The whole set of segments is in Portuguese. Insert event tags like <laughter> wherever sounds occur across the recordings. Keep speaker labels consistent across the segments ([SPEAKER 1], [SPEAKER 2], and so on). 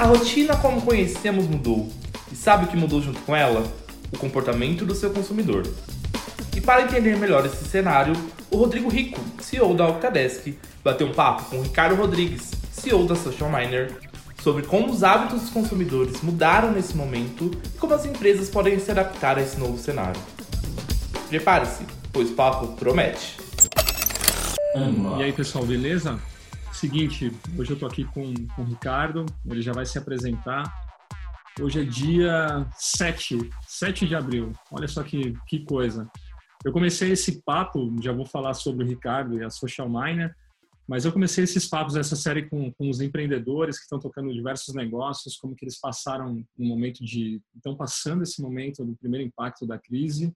[SPEAKER 1] A rotina como conhecemos mudou. E sabe o que mudou junto com ela? O comportamento do seu consumidor. E para entender melhor esse cenário, o Rodrigo Rico, CEO da Octadesk, bateu um papo com o Ricardo Rodrigues, CEO da Social Miner, sobre como os hábitos dos consumidores mudaram nesse momento e como as empresas podem se adaptar a esse novo cenário. Prepare-se, pois o papo promete.
[SPEAKER 2] E aí, pessoal, beleza? Seguinte, hoje eu tô aqui com, com o Ricardo, ele já vai se apresentar. Hoje é dia 7, 7 de abril. Olha só que, que coisa. Eu comecei esse papo, já vou falar sobre o Ricardo e a Social Miner, mas eu comecei esses papos, essa série com, com os empreendedores que estão tocando diversos negócios, como que eles passaram um momento de... estão passando esse momento do primeiro impacto da crise.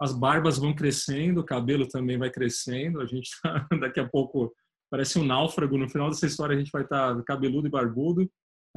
[SPEAKER 2] As barbas vão crescendo, o cabelo também vai crescendo, a gente tá, <laughs> daqui a pouco parece um náufrago. No final dessa história a gente vai estar cabeludo e barbudo,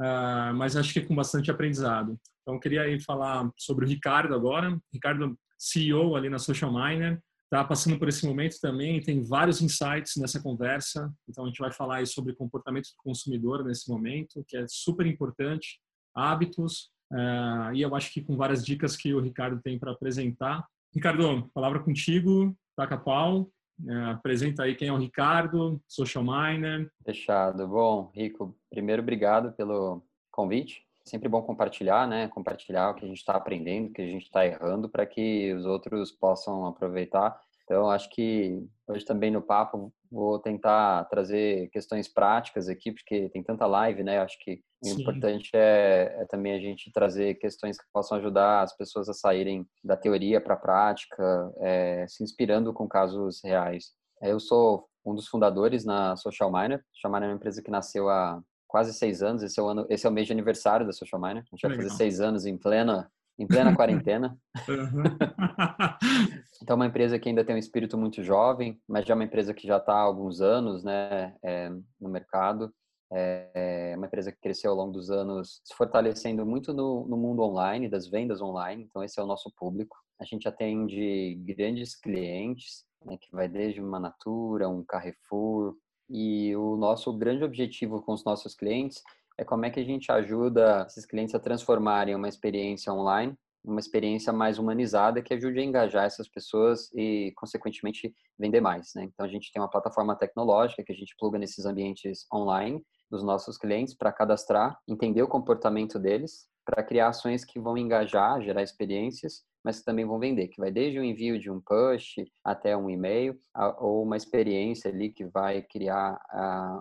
[SPEAKER 2] uh, mas acho que é com bastante aprendizado. Então, queria aí falar sobre o Ricardo agora. Ricardo, CEO ali na Social Miner, está passando por esse momento também, tem vários insights nessa conversa. Então, a gente vai falar aí sobre comportamento do consumidor nesse momento, que é super importante, hábitos, uh, e eu acho que com várias dicas que o Ricardo tem para apresentar. Ricardo, palavra contigo, taca pau. É, apresenta aí quem é o Ricardo, Social Miner.
[SPEAKER 3] Fechado. Bom, Rico, primeiro obrigado pelo convite. Sempre bom compartilhar, né? Compartilhar o que a gente está aprendendo, o que a gente está errando, para que os outros possam aproveitar então, acho que hoje também no papo vou tentar trazer questões práticas aqui, porque tem tanta live, né? Acho que o Sim. importante é, é, também a gente trazer questões que possam ajudar as pessoas a saírem da teoria para a prática, é, se inspirando com casos reais. Eu sou um dos fundadores na Social Miner. Social Miner é uma empresa que nasceu há quase seis anos. Esse é o, ano, esse é o mês de aniversário da Social Miner. A gente vai fazer seis anos em plena em plena <laughs> quarentena. Uhum. <laughs> então, é uma empresa que ainda tem um espírito muito jovem, mas já é uma empresa que já está há alguns anos né, é, no mercado. É, é uma empresa que cresceu ao longo dos anos, se fortalecendo muito no, no mundo online, das vendas online. Então, esse é o nosso público. A gente atende grandes clientes, né, que vai desde uma Natura, um Carrefour. E o nosso grande objetivo com os nossos clientes é como é que a gente ajuda esses clientes a transformarem uma experiência online uma experiência mais humanizada que ajude a engajar essas pessoas e, consequentemente, vender mais. Né? Então, a gente tem uma plataforma tecnológica que a gente pluga nesses ambientes online dos nossos clientes para cadastrar, entender o comportamento deles, para criar ações que vão engajar, gerar experiências mas que também vão vender, que vai desde o envio de um push até um e-mail, ou uma experiência ali que vai criar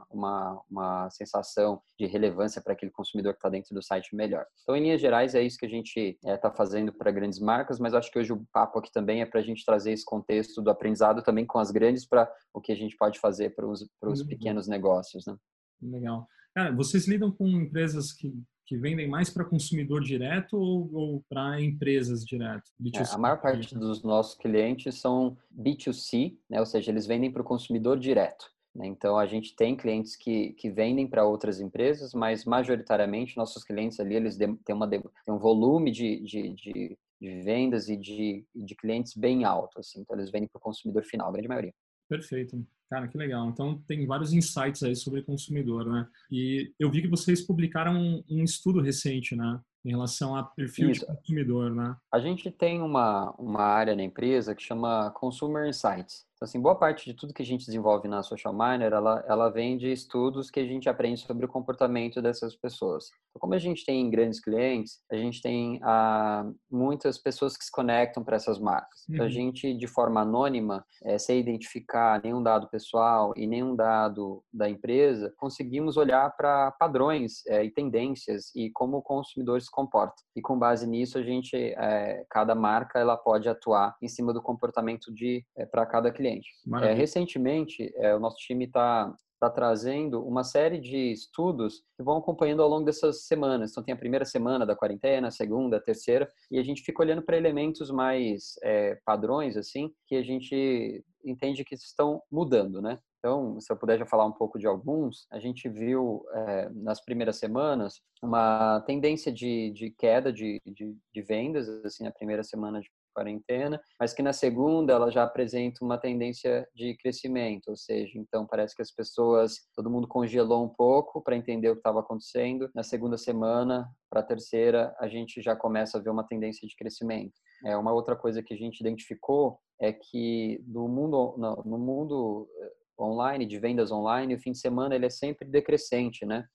[SPEAKER 3] uma, uma sensação de relevância para aquele consumidor que está dentro do site melhor. Então, em linhas gerais, é isso que a gente está é, fazendo para grandes marcas, mas acho que hoje o papo aqui também é para a gente trazer esse contexto do aprendizado também com as grandes para o que a gente pode fazer para os uhum. pequenos negócios. Né?
[SPEAKER 2] Legal. Cara, vocês lidam com empresas que que vendem mais para consumidor direto ou, ou para empresas direto?
[SPEAKER 3] É, a maior parte dos nossos clientes são B2C, né? ou seja, eles vendem para o consumidor direto. Né? Então, a gente tem clientes que, que vendem para outras empresas, mas majoritariamente nossos clientes ali eles têm, uma, têm um volume de, de, de, de vendas e de, de clientes bem alto. Assim. Então, eles vendem para o consumidor final, a grande maioria.
[SPEAKER 2] Perfeito. Cara, que legal. Então, tem vários insights aí sobre consumidor, né? E eu vi que vocês publicaram um, um estudo recente, né? Em relação a perfil Isso. de consumidor, né?
[SPEAKER 3] A gente tem uma, uma área na empresa que chama Consumer Insights. Então, assim, boa parte de tudo que a gente desenvolve na Social Miner, ela, ela vem de estudos que a gente aprende sobre o comportamento dessas pessoas. Então, como a gente tem grandes clientes, a gente tem ah, muitas pessoas que se conectam para essas marcas. Então, a uhum. gente, de forma anônima, é, sem identificar nenhum dado pessoal e nenhum dado da empresa, conseguimos olhar para padrões é, e tendências e como o consumidor se comporta. E com base nisso, a gente, é, cada marca, ela pode atuar em cima do comportamento de é, para cada cliente cliente. É, recentemente, é, o nosso time está tá trazendo uma série de estudos que vão acompanhando ao longo dessas semanas. Então, tem a primeira semana da quarentena, a segunda, a terceira, e a gente fica olhando para elementos mais é, padrões, assim, que a gente entende que estão mudando, né? Então, se eu puder já falar um pouco de alguns, a gente viu é, nas primeiras semanas uma tendência de, de queda de, de, de vendas, assim, na primeira semana de quarentena, mas que na segunda ela já apresenta uma tendência de crescimento, ou seja, então parece que as pessoas, todo mundo congelou um pouco para entender o que estava acontecendo. Na segunda semana, para a terceira, a gente já começa a ver uma tendência de crescimento. É uma outra coisa que a gente identificou é que no mundo no, no mundo eh, online de vendas online, o fim de semana ele é sempre decrescente, né?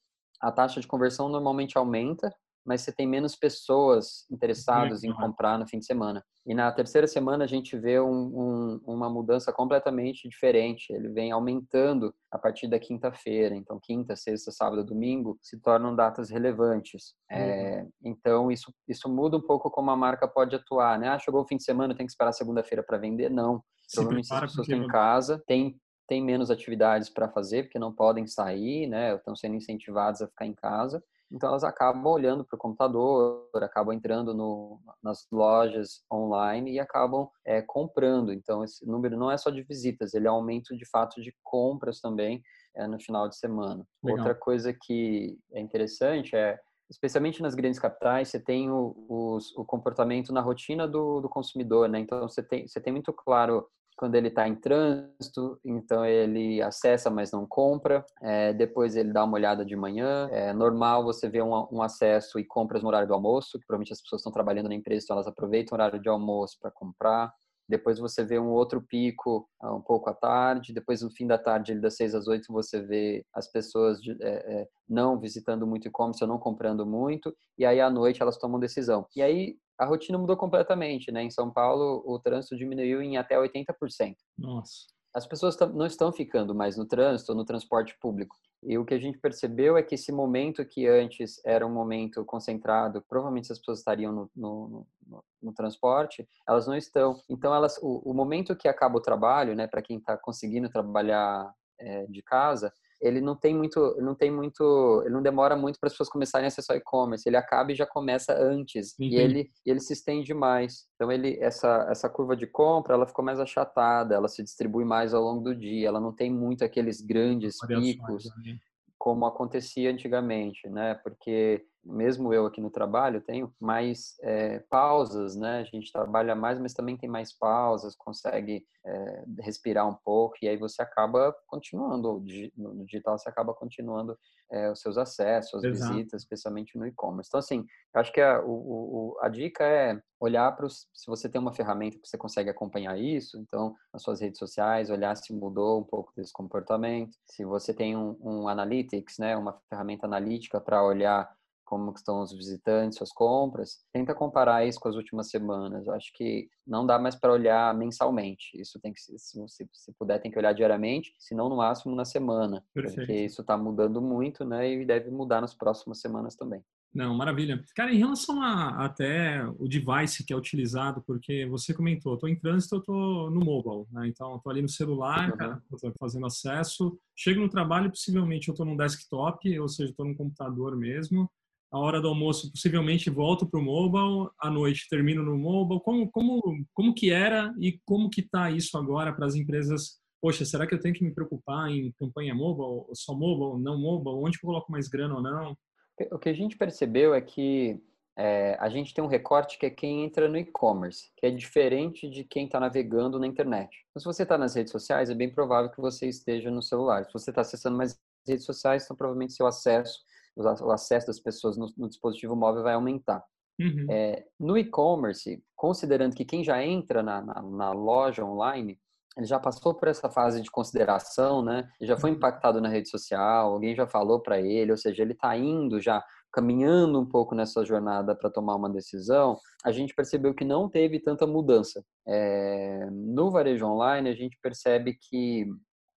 [SPEAKER 3] A taxa de conversão normalmente aumenta mas você tem menos pessoas interessadas em comprar no fim de semana. E na terceira semana a gente vê um, um, uma mudança completamente diferente. Ele vem aumentando a partir da quinta-feira. Então, quinta, sexta, sábado, domingo se tornam datas relevantes. Uhum. É, então, isso, isso muda um pouco como a marca pode atuar. Né? Ah, chegou o fim de semana, tem que esperar segunda-feira para vender? Não. Se Provavelmente as pessoas estão em casa, tem tem menos atividades para fazer porque não podem sair, né? Estão sendo incentivados a ficar em casa. Então elas acabam olhando para o computador, acabam entrando no, nas lojas online e acabam é, comprando. Então esse número não é só de visitas, ele é aumento de fato de compras também é, no final de semana. Legal. Outra coisa que é interessante é especialmente nas grandes capitais, você tem o, o, o comportamento na rotina do, do, consumidor, né? Então, você tem, você tem muito claro quando ele está em trânsito, então ele acessa, mas não compra. É, depois ele dá uma olhada de manhã. É normal você ver um, um, acesso e compras no horário do almoço, que provavelmente as pessoas estão trabalhando na empresa, então elas aproveitam o horário de almoço para comprar. Depois você vê um outro pico ah, um pouco à tarde. Depois, no fim da tarde, das 6 às 8, você vê as pessoas de, é, é, não visitando muito e-commerce não comprando muito. E aí, à noite, elas tomam decisão. E aí, a rotina mudou completamente, né? Em São Paulo, o trânsito diminuiu em até 80%.
[SPEAKER 2] Nossa.
[SPEAKER 3] As pessoas não estão ficando mais no trânsito, no transporte público. E o que a gente percebeu é que esse momento que antes era um momento concentrado, provavelmente as pessoas estariam no, no, no, no transporte, elas não estão. Então, elas, o, o momento que acaba o trabalho, né, para quem está conseguindo trabalhar é, de casa, ele não tem muito, não tem muito, ele não demora muito para as pessoas começarem a acessar e-commerce. Ele acaba e já começa antes uhum. e ele ele se estende mais. Então ele essa essa curva de compra ela ficou mais achatada, ela se distribui mais ao longo do dia. Ela não tem muito aqueles grandes picos como acontecia antigamente, né? Porque mesmo eu aqui no trabalho tenho mais é, pausas, né? A gente trabalha mais, mas também tem mais pausas, consegue é, respirar um pouco e aí você acaba continuando no digital, você acaba continuando é, os seus acessos, as Exato. visitas, especialmente no e-commerce. Então, assim, acho que a, o, a dica é olhar para se você tem uma ferramenta que você consegue acompanhar isso, então, nas suas redes sociais, olhar se mudou um pouco desse comportamento. Se você tem um, um analytics, né, uma ferramenta analítica para olhar como estão os visitantes, suas compras, tenta comparar isso com as últimas semanas. Eu acho que não dá mais para olhar mensalmente. Isso tem que, se, se, puder, tem que olhar diariamente, se não no máximo na semana, Perfeito. porque isso está mudando muito, né? E deve mudar nas próximas semanas também.
[SPEAKER 2] Não, maravilha. Cara, em relação a até o device que é utilizado, porque você comentou, estou em trânsito, eu estou no mobile, né? Então, estou ali no celular, uhum. estou fazendo acesso. Chego no trabalho, possivelmente eu estou no desktop, ou seja, estou no computador mesmo a hora do almoço possivelmente volto para o mobile, à noite termino no mobile. Como, como, como que era e como que está isso agora para as empresas? Poxa, será que eu tenho que me preocupar em campanha mobile, só mobile, não mobile? Onde eu coloco mais grana ou não?
[SPEAKER 3] O que a gente percebeu é que é, a gente tem um recorte que é quem entra no e-commerce, que é diferente de quem está navegando na internet. Então, se você está nas redes sociais, é bem provável que você esteja no celular. Se você está acessando mais redes sociais, então provavelmente seu acesso o acesso das pessoas no, no dispositivo móvel vai aumentar. Uhum. É, no e-commerce, considerando que quem já entra na, na, na, loja online, ele já passou por essa fase de consideração, né? Ele já foi uhum. impactado na rede social, alguém já falou para ele, ou seja, ele está indo já caminhando um pouco nessa jornada para tomar uma decisão, a gente percebeu que não teve tanta mudança. É, no varejo online, a gente percebe que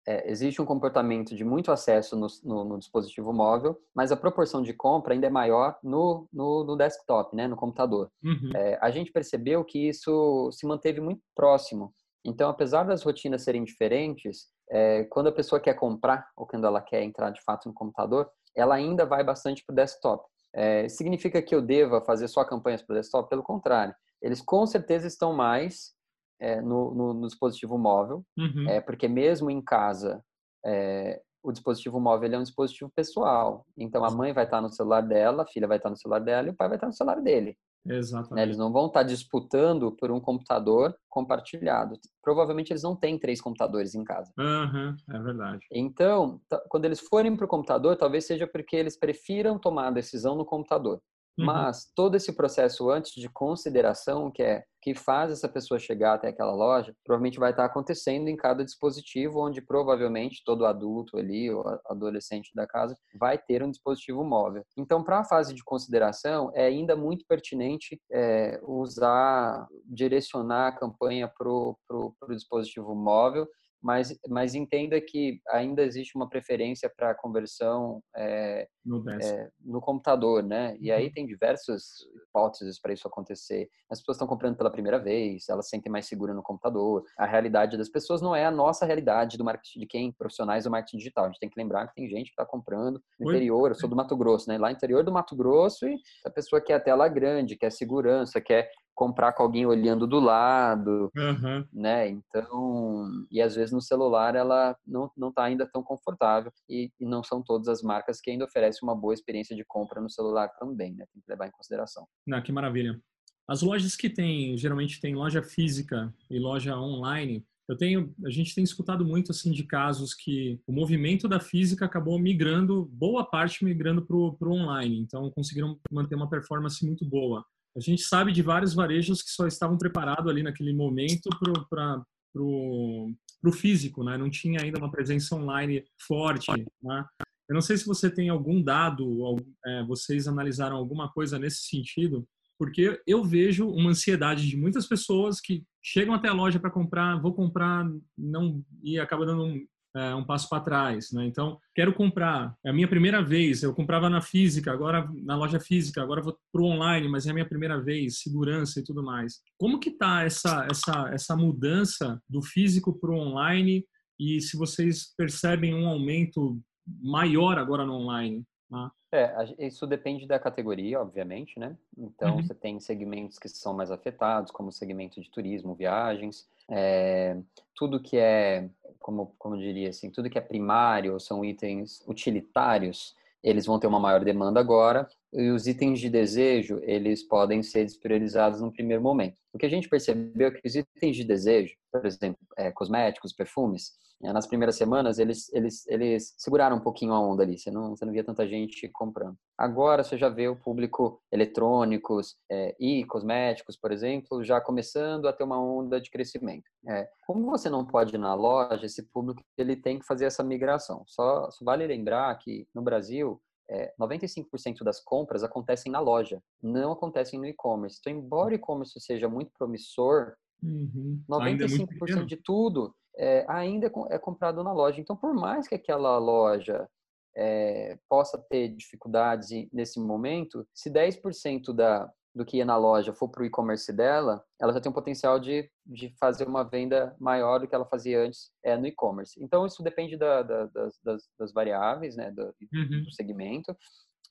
[SPEAKER 3] é, existe um comportamento de muito acesso no, no, no, dispositivo móvel, mas a proporção de compra ainda é maior no, no desktop, né, no computador. Uhum. É, a gente percebeu que isso se manteve muito próximo. Então, apesar das rotinas serem diferentes, é, quando a pessoa quer comprar ou quando ela quer entrar de fato no computador, ela ainda vai bastante para o desktop. É, significa que eu deva fazer só campanhas para o desktop? Pelo contrário, eles com certeza estão mais é, no, no, no, dispositivo móvel, uhum. é, porque mesmo em casa, é, o dispositivo móvel é um dispositivo pessoal. Então, a mãe vai estar no celular dela, a filha vai estar no celular dela e o pai vai estar no celular dele.
[SPEAKER 2] Exatamente.
[SPEAKER 3] Né? Eles não vão estar disputando por um computador compartilhado. Provavelmente eles não têm três computadores em casa.
[SPEAKER 2] Uhum, é verdade.
[SPEAKER 3] Então, quando eles forem para o computador, talvez seja porque eles prefiram tomar a decisão no computador. Uhum. Mas todo esse processo antes de consideração, que é que faz essa pessoa chegar até aquela loja, provavelmente vai estar acontecendo em cada dispositivo, onde provavelmente todo adulto ali, ou adolescente da casa, vai ter um dispositivo móvel. Então, para a fase de consideração, é ainda muito pertinente é, usar, direcionar a campanha para o dispositivo móvel, mas, mas entenda que ainda existe uma preferência para conversão é, no, é, no, computador, né? E aí uhum. tem diversas hipóteses para isso acontecer. As pessoas estão comprando pela primeira vez, elas se sentem mais seguras no computador. A realidade das pessoas não é a nossa realidade do marketing de quem profissionais do marketing digital. A gente tem que lembrar que tem gente que está comprando no Oi? interior. Eu sou do Mato Grosso, né? Lá no interior do Mato Grosso e a pessoa quer a tela grande, quer segurança, quer comprar com alguém olhando do lado, uhum. né? Então, e às vezes no celular ela não não está ainda tão confortável e, e, não são todas as marcas que ainda oferecem uma boa experiência de compra no celular também, né? Tem que levar em consideração.
[SPEAKER 2] Ah, que maravilha. As lojas que tem, geralmente tem loja física e loja online, eu tenho, a gente tem escutado muito assim de casos que o movimento da física acabou migrando, boa parte migrando para o online, então conseguiram manter uma performance muito boa. A gente sabe de vários varejos que só estavam preparados ali naquele momento para o físico, né? Não tinha ainda uma presença online forte, né? Eu não sei se você tem algum dado, é, vocês analisaram alguma coisa nesse sentido, porque eu vejo uma ansiedade de muitas pessoas que chegam até a loja para comprar, vou comprar, não e acaba dando um, é, um passo para trás, né? Então, quero comprar. É a minha primeira vez. Eu comprava na física, agora na loja física, agora vou para o online, mas é a minha primeira vez. Segurança e tudo mais. Como que tá essa essa essa mudança do físico para o online? E se vocês percebem um aumento maior agora no online? Tá?
[SPEAKER 3] É, isso depende da categoria, obviamente, né? Então, uhum. você tem segmentos que são mais afetados, como o segmento de turismo, viagens, é, tudo que é, como, como diria assim, tudo que é primário, são itens utilitários, eles vão ter uma maior demanda agora, e os itens de desejo, eles podem ser despriorizados no primeiro momento. O que a gente percebeu é que os itens de desejo, por exemplo, é, cosméticos, perfumes, é, nas primeiras semanas, eles, eles, eles seguraram um pouquinho a onda ali, você não, você não via tanta gente comprando. Agora você já vê o público eletrônicos é, e cosméticos, por exemplo, já começando a ter uma onda de crescimento. É, como você não pode ir na loja, esse público ele tem que fazer essa migração. Só, só vale lembrar que no Brasil, é, 95% das compras acontecem na loja, não acontecem no e-commerce. Então, embora o e-commerce seja muito promissor, uhum. 95% de tudo é, ainda é, é comprado na loja. Então, por mais que aquela loja é, possa ter dificuldades nesse momento, se 10% da, do que ia na loja for para o e-commerce dela, ela já tem um potencial de, de fazer uma venda maior do que ela fazia antes é, no e-commerce. Então, isso depende da, da, das, das, variáveis, né, do, uhum. do segmento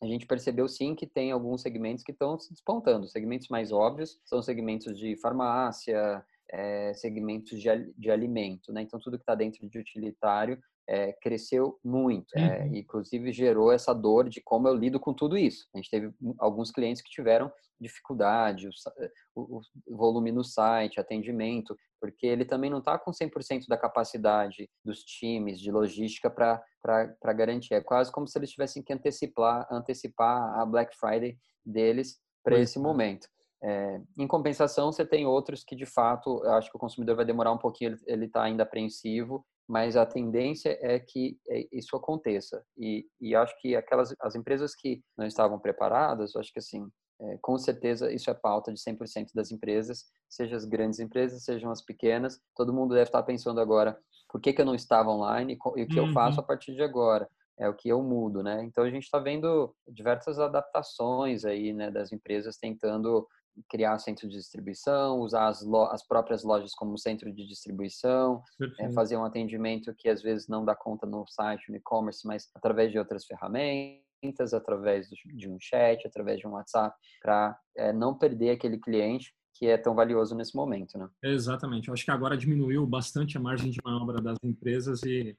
[SPEAKER 3] a gente percebeu sim que tem alguns segmentos que estão se despontando. Segmentos mais óbvios são segmentos de farmácia, é, segmentos de, de alimento, né? Então tudo que está dentro de utilitário é, cresceu muito, é, uhum. inclusive gerou essa dor de como eu lido com tudo isso. A gente teve alguns clientes que tiveram dificuldade, o, o volume no site, atendimento, porque ele também não está com 100% da capacidade dos times de logística para garantir. É quase como se eles tivessem que antecipar, antecipar a Black Friday deles para esse é. momento. É, em compensação, você tem outros que, de fato, eu acho que o consumidor vai demorar um pouquinho, ele está ainda apreensivo, mas a tendência é que é, isso aconteça. E, e acho que aquelas as empresas que não estavam preparadas, acho que assim, é, com certeza isso é pauta de 100% das empresas, seja as grandes empresas, sejam as pequenas, todo mundo deve estar pensando agora, por que, que eu não estava online e, o que uhum. eu faço a partir de agora? é o que eu mudo, né? Então a gente está vendo diversas adaptações aí, né, das empresas tentando criar centro de distribuição, usar as, as próprias lojas como centro de distribuição, é, fazer um atendimento que às vezes não dá conta no site, no e-commerce, mas através de outras ferramentas, através de um chat, através de um WhatsApp, para é, não perder aquele cliente que é tão valioso nesse momento, né?
[SPEAKER 2] Exatamente. Eu acho que agora diminuiu bastante a margem de manobra das empresas e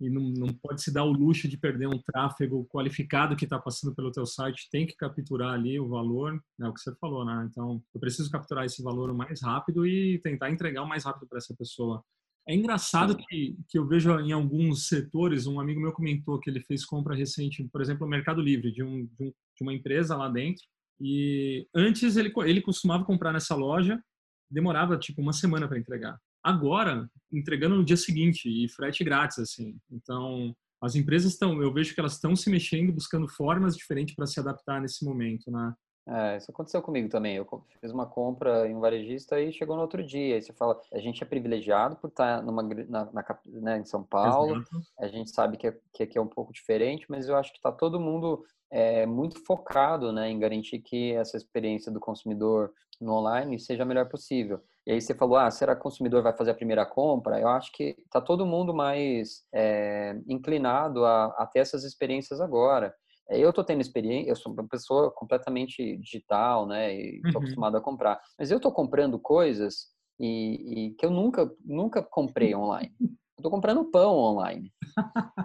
[SPEAKER 2] e não, não pode se dar o luxo de perder um tráfego qualificado que está passando pelo teu site, tem que capturar ali o valor, é o que você falou, né? Então, eu preciso capturar esse valor o mais rápido e tentar entregar o mais rápido para essa pessoa. É engraçado que, que eu vejo em alguns setores, um amigo meu comentou que ele fez compra recente, por exemplo, no Mercado Livre, de, um, de, um, de uma empresa lá dentro, e antes ele, ele costumava comprar nessa loja, demorava tipo uma semana para entregar agora entregando no dia seguinte e frete grátis assim. Então, as empresas estão, eu vejo que elas estão se mexendo, buscando formas diferentes para se adaptar nesse momento, né?
[SPEAKER 3] É, isso aconteceu comigo também. Eu fiz uma compra em um varejista e chegou no outro dia. Aí você fala, a gente é privilegiado por estar numa, na, na né, em São Paulo. Exato. A gente sabe que, é, que aqui é um pouco diferente, mas eu acho que está todo mundo é, muito focado né, em garantir que essa experiência do consumidor no online seja a melhor possível. E aí você falou, ah, será que o consumidor vai fazer a primeira compra? Eu acho que está todo mundo mais é, inclinado a, a, ter essas experiências agora. Eu estou tendo experiência, eu sou uma pessoa completamente digital, né, e estou uhum. acostumado a comprar. Mas eu estou comprando coisas e, e, que eu nunca, nunca comprei online. Estou comprando pão online,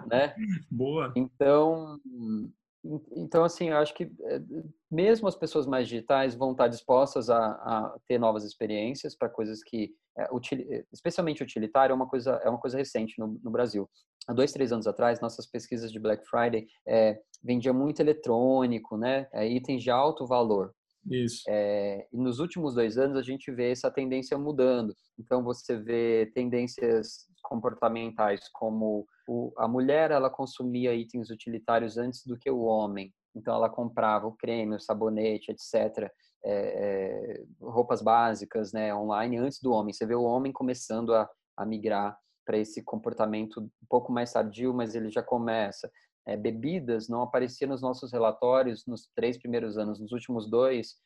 [SPEAKER 3] né? <laughs>
[SPEAKER 2] Boa.
[SPEAKER 3] Então, então, assim, eu acho que eh, mesmo as pessoas mais digitais vão estar dispostas a, a ter novas experiências para coisas que, é, especialmente utilitário, é uma coisa, é uma coisa recente no, no, Brasil. Há dois, três anos atrás, nossas pesquisas de Black Friday é, vendia muito eletrônico, né, é, itens de alto valor.
[SPEAKER 2] Isso.
[SPEAKER 3] É, e nos últimos dois anos a gente vê essa tendência mudando. Então você vê tendências comportamentais como o, a mulher ela consumia itens utilitários antes do que o homem. Então ela comprava o creme, o sabonete, etc. É, é, roupas básicas, né, online antes do homem. Você vê o homem começando a, a migrar para esse comportamento um pouco mais tardio, mas ele já começa. É, bebidas não aparecia nos nossos relatórios nos três primeiros anos. Nos últimos dois,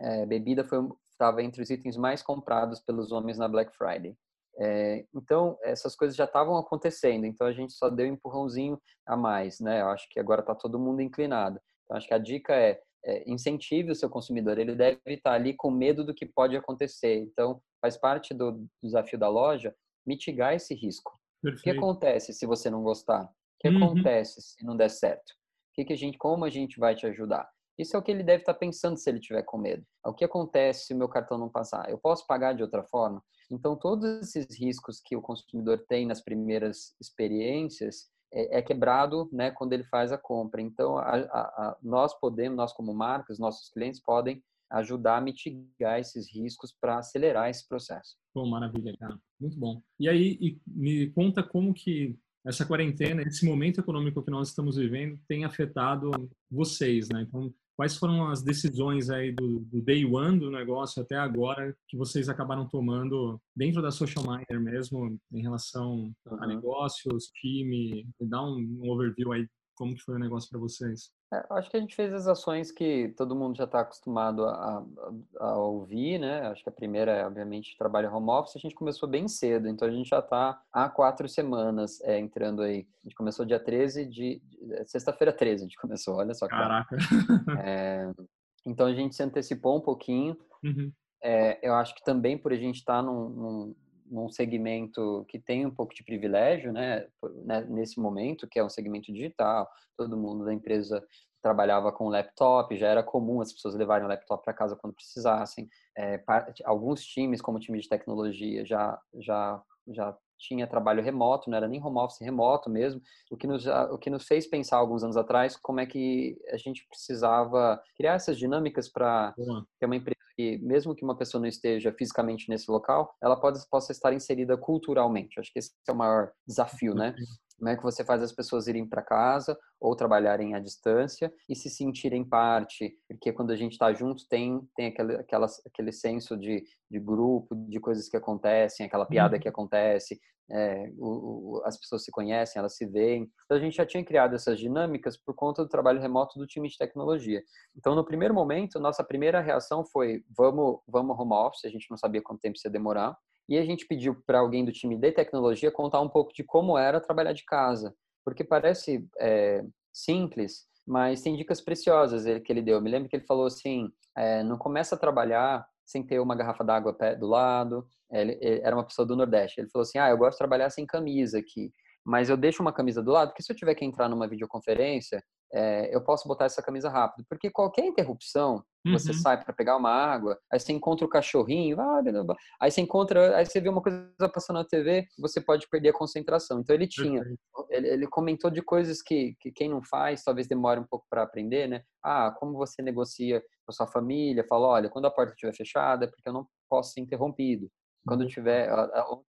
[SPEAKER 3] é, bebida estava entre os itens mais comprados pelos homens na Black Friday. É, então, essas coisas já estavam acontecendo, então a gente só deu um empurrãozinho a mais, né? Eu acho que agora está todo mundo inclinado. Então, acho que a dica é, é, incentive o seu consumidor, ele deve estar ali com medo do que pode acontecer. Então, faz parte do desafio da loja mitigar esse risco. Perfeito. O que acontece se você não gostar? O que uhum. acontece se não der certo? O que, que a gente, como a gente vai te ajudar? Isso é o que ele deve estar pensando se ele tiver com medo. É o que acontece se o meu cartão não passar? Eu posso pagar de outra forma? Então, todos esses riscos que o consumidor tem nas primeiras experiências é, é quebrado né, quando ele faz a compra. Então, a, a, nós podemos, nós como marcas, nossos clientes podem ajudar a mitigar esses riscos para acelerar esse processo.
[SPEAKER 2] Pô, maravilha, cara. Muito bom. E aí, me conta como que essa quarentena, esse momento econômico que nós estamos vivendo tem afetado vocês, né? Então, quais foram as decisões aí do, do, day one do negócio até agora que vocês acabaram tomando dentro da Social Miner mesmo em relação uhum. a negócios, time? Me dá um, um overview aí como que foi o negócio para vocês?
[SPEAKER 3] É, acho que a gente fez as ações que todo mundo já está acostumado a, a, a, ouvir, né? Acho que a primeira é, obviamente, trabalho home office. A gente começou bem cedo, então a gente já está há quatro semanas é, entrando aí. A gente começou dia 13 de... É, sexta-feira 13 a gente começou, olha só.
[SPEAKER 2] Caraca! <laughs>
[SPEAKER 3] É, então a gente se antecipou um pouquinho. Uhum. É, eu acho que também por a gente estar tá num, num num segmento que tem um pouco de privilégio, né, né, nesse momento, que é um segmento digital, todo mundo da empresa trabalhava com laptop, já era comum as pessoas levarem o laptop para casa quando precisassem. É, alguns times, como o time de tecnologia, já, já, já tinha trabalho remoto, não era nem home office remoto mesmo, o que nos, o que nos fez pensar alguns anos atrás como é que a gente precisava criar essas dinâmicas para ter uma empresa que, mesmo que uma pessoa não esteja fisicamente nesse local, ela pode, possa estar inserida culturalmente. Acho que esse é o maior desafio, né? Como é que você faz as pessoas irem para casa ou trabalharem à distância e se sentirem parte? Porque quando a gente está junto, tem, tem aquele, aquela, aquele senso de, de grupo, de coisas que acontecem, aquela piada que uhum. acontece, é, o, o, as pessoas se conhecem, elas se veem. Então a gente já tinha criado essas dinâmicas por conta do trabalho remoto do time de tecnologia. Então no primeiro momento, nossa primeira reação foi vamos, vamos home office, a gente não sabia quanto tempo ia demorar. E a gente pediu para alguém do time de tecnologia contar um pouco de como era trabalhar de casa, porque parece é, simples, mas tem dicas preciosas que ele deu. Eu me lembro que ele falou assim: é, não começa a trabalhar sem ter uma garrafa d'água do lado. Ele, ele, era uma pessoa do Nordeste. Ele falou assim: ah, eu gosto de trabalhar sem camisa aqui. mas eu deixo uma camisa do lado, porque se eu tiver que entrar numa videoconferência, é, eu posso botar essa camisa rápido, porque qualquer interrupção, uhum. você sai para pegar uma água, aí você encontra o cachorrinho, ah, aí você encontra, aí você vê uma coisa passando na TV, você pode perder a concentração. Então ele tinha, ele, ele, comentou de coisas que, que quem não faz talvez demore um pouco para aprender, né? Ah, como você negocia com a sua família? Fala, olha, quando a porta estiver fechada, é porque eu não posso ser interrompido. Quando uhum. tiver,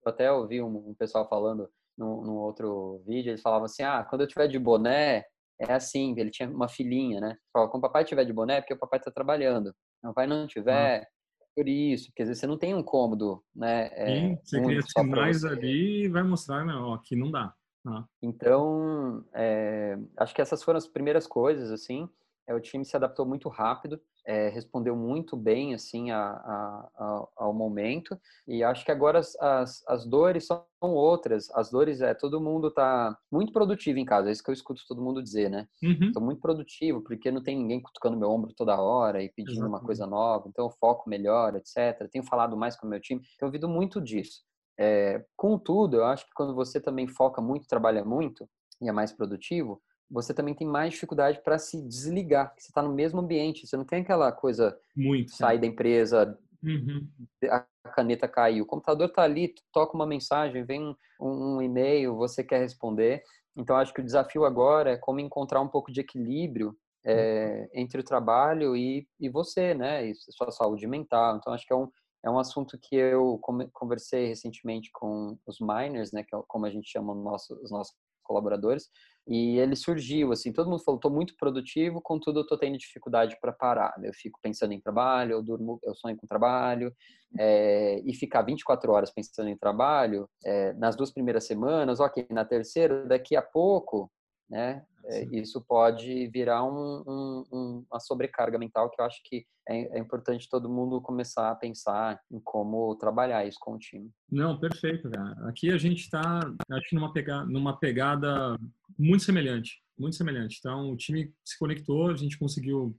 [SPEAKER 3] até ouvi um, pessoal falando no, no outro vídeo, eles falavam assim, ah, quando eu tiver de boné, é assim, ele tinha uma filhinha, né? Fala, quando o papai tiver de boné, é porque o papai está trabalhando. Se o papai não tiver, ah. por isso, porque às vezes você não tem um cômodo, né?
[SPEAKER 2] É, Sim, você cria sinais ali e vai mostrar, não, ó, que não dá. Ah.
[SPEAKER 3] Então, é, acho que essas foram as primeiras coisas, assim. É, o time se adaptou muito rápido é, respondeu muito bem assim a, a, a, ao momento. E acho que agora as, as, as, dores são outras. As dores é todo mundo tá muito produtivo em casa é isso que eu escuto todo mundo dizer né? Estou uhum. muito produtivo porque não tem ninguém cutucando meu ombro toda hora e pedindo Exatamente. uma coisa nova. Então eu foco melhor etc tenho falado mais com o meu time tenho ouvido muito disso. É, contudo eu acho que quando você também foca muito trabalha muito e é mais produtivo você também tem mais dificuldade para se desligar, você está no mesmo ambiente, você não tem aquela coisa
[SPEAKER 2] muito
[SPEAKER 3] sair da empresa, uhum. a caneta caiu, o computador está ali, toca uma mensagem, vem um, um e-mail, você quer responder. Então acho que o desafio agora é como encontrar um pouco de equilíbrio é, entre o trabalho e, e você, né, e sua saúde mental. Então acho que é um é um assunto que eu conversei recentemente com os miners, né, que é como a gente chama nosso, os nossos colaboradores, e ele surgiu, assim, todo mundo falou, estou muito produtivo, contudo eu estou tendo dificuldade para parar. Eu fico pensando em trabalho, eu durmo, eu sonho com trabalho, é, e ficar 24 horas pensando em trabalho, é, nas duas primeiras semanas, ok, na terceira, daqui a pouco, né, é, isso pode virar um, um, uma sobrecarga mental que eu acho que é, é, importante todo mundo começar a pensar em como trabalhar isso com o time.
[SPEAKER 2] Não, perfeito, cara. Aqui a gente está, acho, numa pegada, numa pegada muito semelhante, muito semelhante. Então, o time se conectou, a gente conseguiu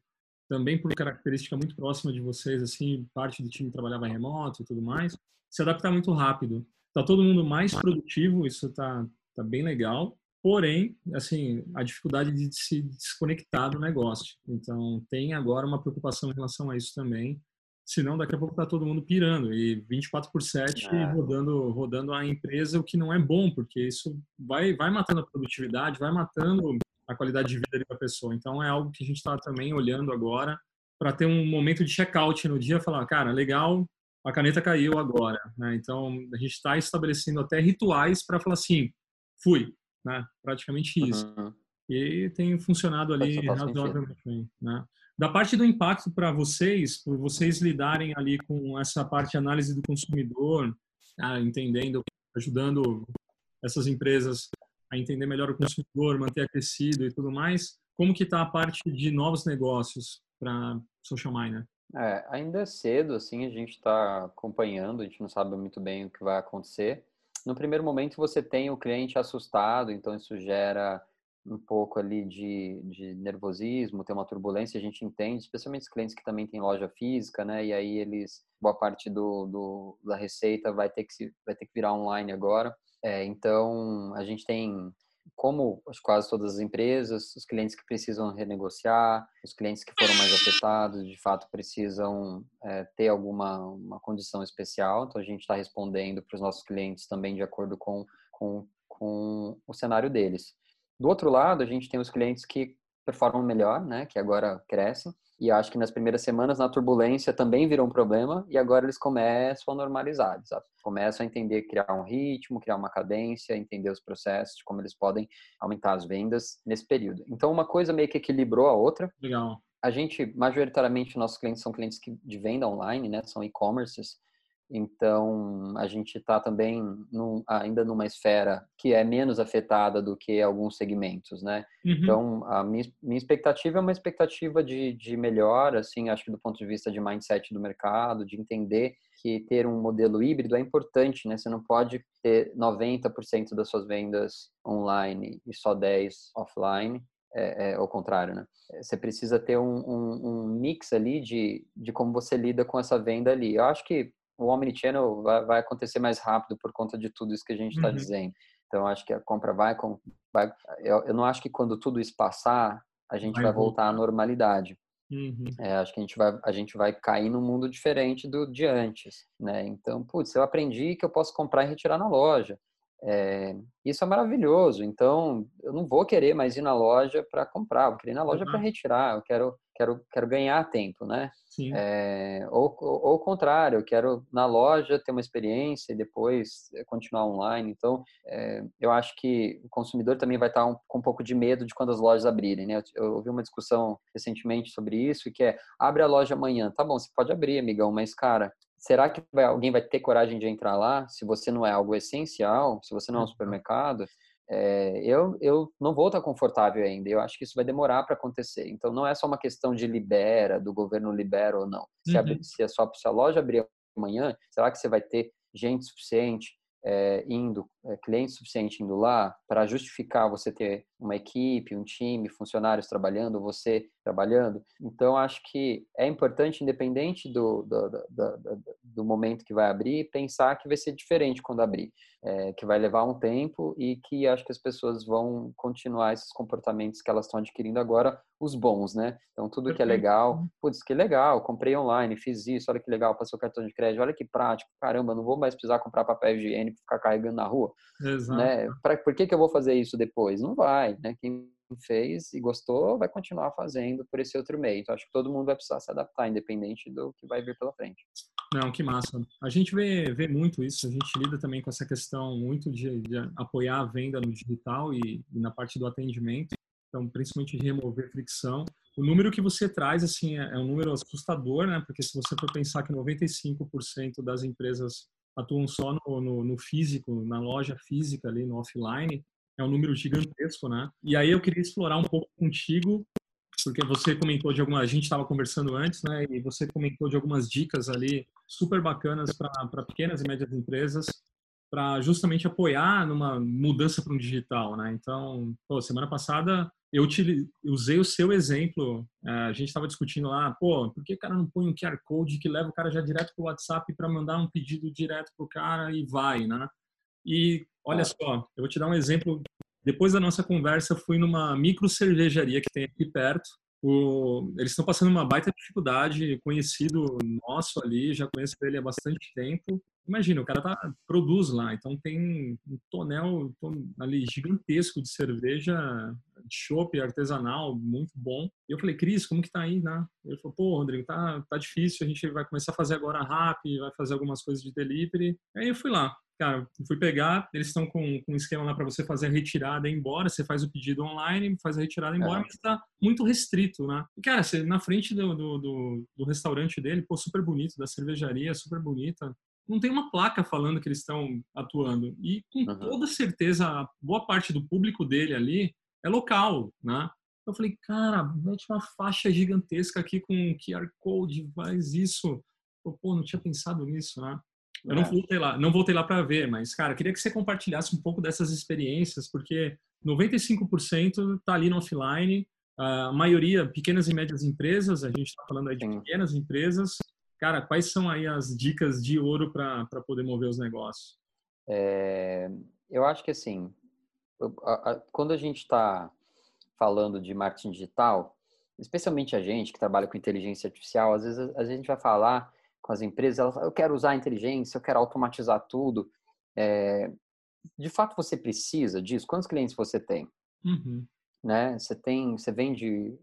[SPEAKER 2] também por característica muito próxima de vocês, assim, parte do time trabalhava remoto e tudo mais, se adaptar muito rápido. Tá todo mundo mais produtivo, isso tá, tá bem legal. Porém, assim, a dificuldade de se desconectar do negócio. Então, tem agora uma preocupação em relação a isso também. Senão, daqui a pouco está todo mundo pirando e 24 por 7 é. rodando, rodando a empresa, o que não é bom, porque isso vai, vai matando a produtividade, vai matando a qualidade de vida da pessoa. Então, é algo que a gente está também olhando agora para ter um momento de check-out no dia, falar, cara, legal, a caneta caiu agora. Né? Então, a gente está estabelecendo até rituais para falar assim, fui, né? Praticamente isso. Uhum. E tem funcionado ali razoavelmente bem, né? Da parte do impacto para vocês, por vocês lidarem ali com essa parte de análise do consumidor, ah, entendendo, ajudando essas empresas a entender melhor o consumidor, manter aquecido e tudo mais, como que está a parte de novos negócios para Social Miner?
[SPEAKER 3] É, ainda é cedo, assim, a gente está acompanhando, a gente não sabe muito bem o que vai acontecer no primeiro momento você tem o cliente assustado, então isso gera um pouco ali de, de nervosismo, tem uma turbulência, a gente entende, especialmente os clientes que também têm loja física, né? E aí eles, boa parte do, do da receita vai ter que se, vai ter que virar online agora. É, então a gente tem como quase todas as empresas, os clientes que precisam renegociar, os clientes que foram mais afetados, de fato precisam é, ter alguma uma condição especial. Então a gente está respondendo para os nossos clientes também de acordo com, com, com o cenário deles. Do outro lado, a gente tem os clientes que performam melhor, né, que agora crescem, e acho que nas primeiras semanas, na turbulência, também virou um problema, e agora eles começam a normalizar, sabe? Começam a entender, criar um ritmo, criar uma cadência, entender os processos, de como eles podem aumentar as vendas nesse período. Então, uma coisa meio que equilibrou a outra.
[SPEAKER 2] Legal.
[SPEAKER 3] A gente, majoritariamente, nossos clientes são clientes que, de venda online, né? São e-commerces. Então, a gente está também num, ainda numa esfera que é menos afetada do que alguns segmentos, né? Uhum. Então, a minha, minha, expectativa é uma expectativa de, de melhora, assim, acho que do ponto de vista de mindset do mercado, de entender que ter um modelo híbrido é importante, né? Você não pode ter 90% das suas vendas online e só 10 offline. É, é, ao contrário, né? Você precisa ter um, um, um, mix ali de, de como você lida com essa venda ali. Eu acho que o Omnichannel vai, vai acontecer mais rápido por conta de tudo isso que a gente está uhum. dizendo. Então, acho que a compra vai, vai eu, eu não acho que quando tudo isso passar, a gente vai, vai voltar à normalidade. Uhum. É, acho que a gente, vai, a gente vai cair num mundo diferente do de antes, né? Então, putz, eu aprendi que eu posso comprar e retirar na loja. É, isso é maravilhoso. Então, eu não vou querer mais ir na loja para comprar, vou querer ir na loja uhum. para retirar. Eu quero, quero, quero ganhar tempo, né? É, ou, ou, ou o contrário, eu quero na loja ter uma experiência e depois continuar online. Então, é, eu acho que o consumidor também vai estar um, com um pouco de medo de quando as lojas abrirem, né? Eu, eu ouvi uma discussão recentemente sobre isso, que é, abre a loja amanhã. Tá bom, você pode abrir, amigão, mas, cara, será que vai, alguém vai ter coragem de entrar lá se você não é algo essencial, se você não é um supermercado? É, eu, eu não vou estar confortável ainda. Eu acho que isso vai demorar para acontecer. Então, não é só uma questão de libera, do governo libera ou não. Se, uhum. abrir, se, a sua, se a loja abrir amanhã, será que você vai ter gente suficiente é, indo, cliente suficiente indo lá para justificar você ter uma equipe, um time, funcionários trabalhando, você trabalhando. Então, acho que é importante, independente do, do, do, do momento que vai abrir, pensar que vai ser diferente quando abrir, é, que vai levar um tempo e que acho que as pessoas vão continuar esses comportamentos que elas estão adquirindo agora, os bons, né? Então, tudo que é legal, putz, que legal, comprei online, fiz isso, olha que legal, passou cartão de crédito, olha que prático, caramba, não vou mais precisar comprar papel higiênico ficar carregando na rua. Exato. Né? Pra, por que, que eu vou fazer isso depois? Não vai, né? Quem fez e gostou vai continuar fazendo por esse outro meio. Então, acho que todo mundo vai precisar se adaptar, independente do que vai vir pela frente.
[SPEAKER 2] Não, que massa. A gente vê, vê muito isso, a gente lida também com essa questão muito de, de apoiar a venda no digital e, e, na parte do atendimento, então, principalmente de remover fricção. O número que você traz, assim, é, é um número assustador, né? Porque se você for pensar que 95% das empresas atuam só no, no, no, físico, na loja física ali, no offline, é um número gigantesco, né? E aí eu queria explorar um pouco contigo, porque você comentou de alguma, a gente estava conversando antes, né? E você comentou de algumas dicas ali super bacanas para pequenas e médias empresas para justamente apoiar numa mudança para um digital, né? Então, pô, semana passada eu te, usei o seu exemplo. É, a gente estava discutindo lá, pô, por que o cara não põe um QR Code que leva o cara já direto para o WhatsApp para mandar um pedido direto para o cara e vai, né? E olha só, eu vou te dar um exemplo. Depois da nossa conversa, fui numa micro cervejaria que tem aqui perto. O, eles estão passando uma baita dificuldade, conhecido nosso ali, já conheço ele há bastante tempo. Imagina, o cara tá, produz lá, então tem um tonel ali gigantesco de cerveja, de chopp artesanal, muito bom. E eu falei, Cris, como que tá aí, né? Ele falou, pô, Rodrigo, tá, tá difícil, a gente vai começar a fazer agora rap, vai fazer algumas coisas de delivery. Aí eu fui lá, cara, fui pegar, eles estão com, com um esquema lá para você fazer a retirada e ir embora, você faz o pedido online, faz a retirada e ir embora, é. mas tá muito restrito, né? cara, você, na frente do, do, do, do restaurante dele, pô, super bonito, da cervejaria, super bonita, não tem uma placa falando que eles estão atuando. E com uhum. toda certeza, boa parte do público dele ali é local, né? Eu falei, cara, mete uma faixa gigantesca aqui com QR Code, faz isso. Eu, Pô, não tinha pensado nisso, né? Eu é. não voltei lá, não voltei lá para ver, mas, cara, queria que você compartilhasse um pouco dessas experiências, porque 95% está ali no offline, a maioria pequenas e médias empresas, a gente está falando aí de pequenas empresas, Cara, quais são aí as dicas de ouro para poder mover os negócios?
[SPEAKER 3] É, eu acho que assim, quando a gente está falando de marketing digital, especialmente a gente que trabalha com inteligência artificial, às vezes a, gente vai falar com as empresas, elas, eu quero usar a inteligência, eu quero automatizar tudo. É, de fato, você precisa disso? Quantos clientes você tem? Uhum. Né? Você tem, você vende